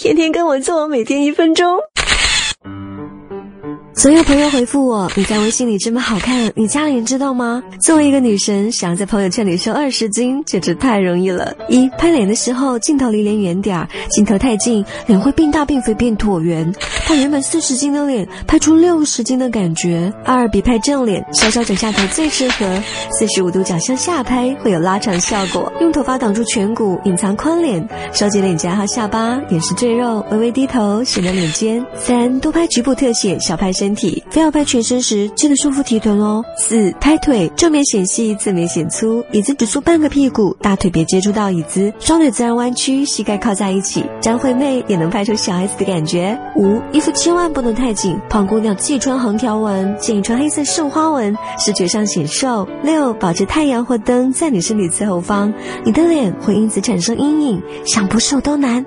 天天跟我做，每天一分钟。所有朋友回复我，你在微信里这么好看，你家里人知道吗？作为一个女神，想要在朋友圈里瘦二十斤，简直太容易了。一拍脸的时候，镜头离脸远点儿，镜头太近，脸会变大变肥变椭圆，把原本四十斤的脸拍出六十斤的感觉。二比拍正脸，稍稍转下头最适合，四十五度角向下拍会有拉长效果。用头发挡住颧骨，隐藏宽脸，收紧脸颊和下巴，掩饰赘肉，微微低头显得脸尖。三多拍局部特写，少拍身。体非要拍全身时，记得束缚提臀哦。四拍腿，正面显细，侧面显粗，椅子只坐半个屁股，大腿别接触到椅子，双腿自然弯曲，膝盖靠在一起，张惠妹也能拍出小 S 的感觉。五衣服千万不能太紧，胖姑娘忌穿横条纹，建议穿黑色绣花纹，视觉上显瘦。六保持太阳或灯在你身体侧后方，你的脸会因此产生阴影，想不瘦都难。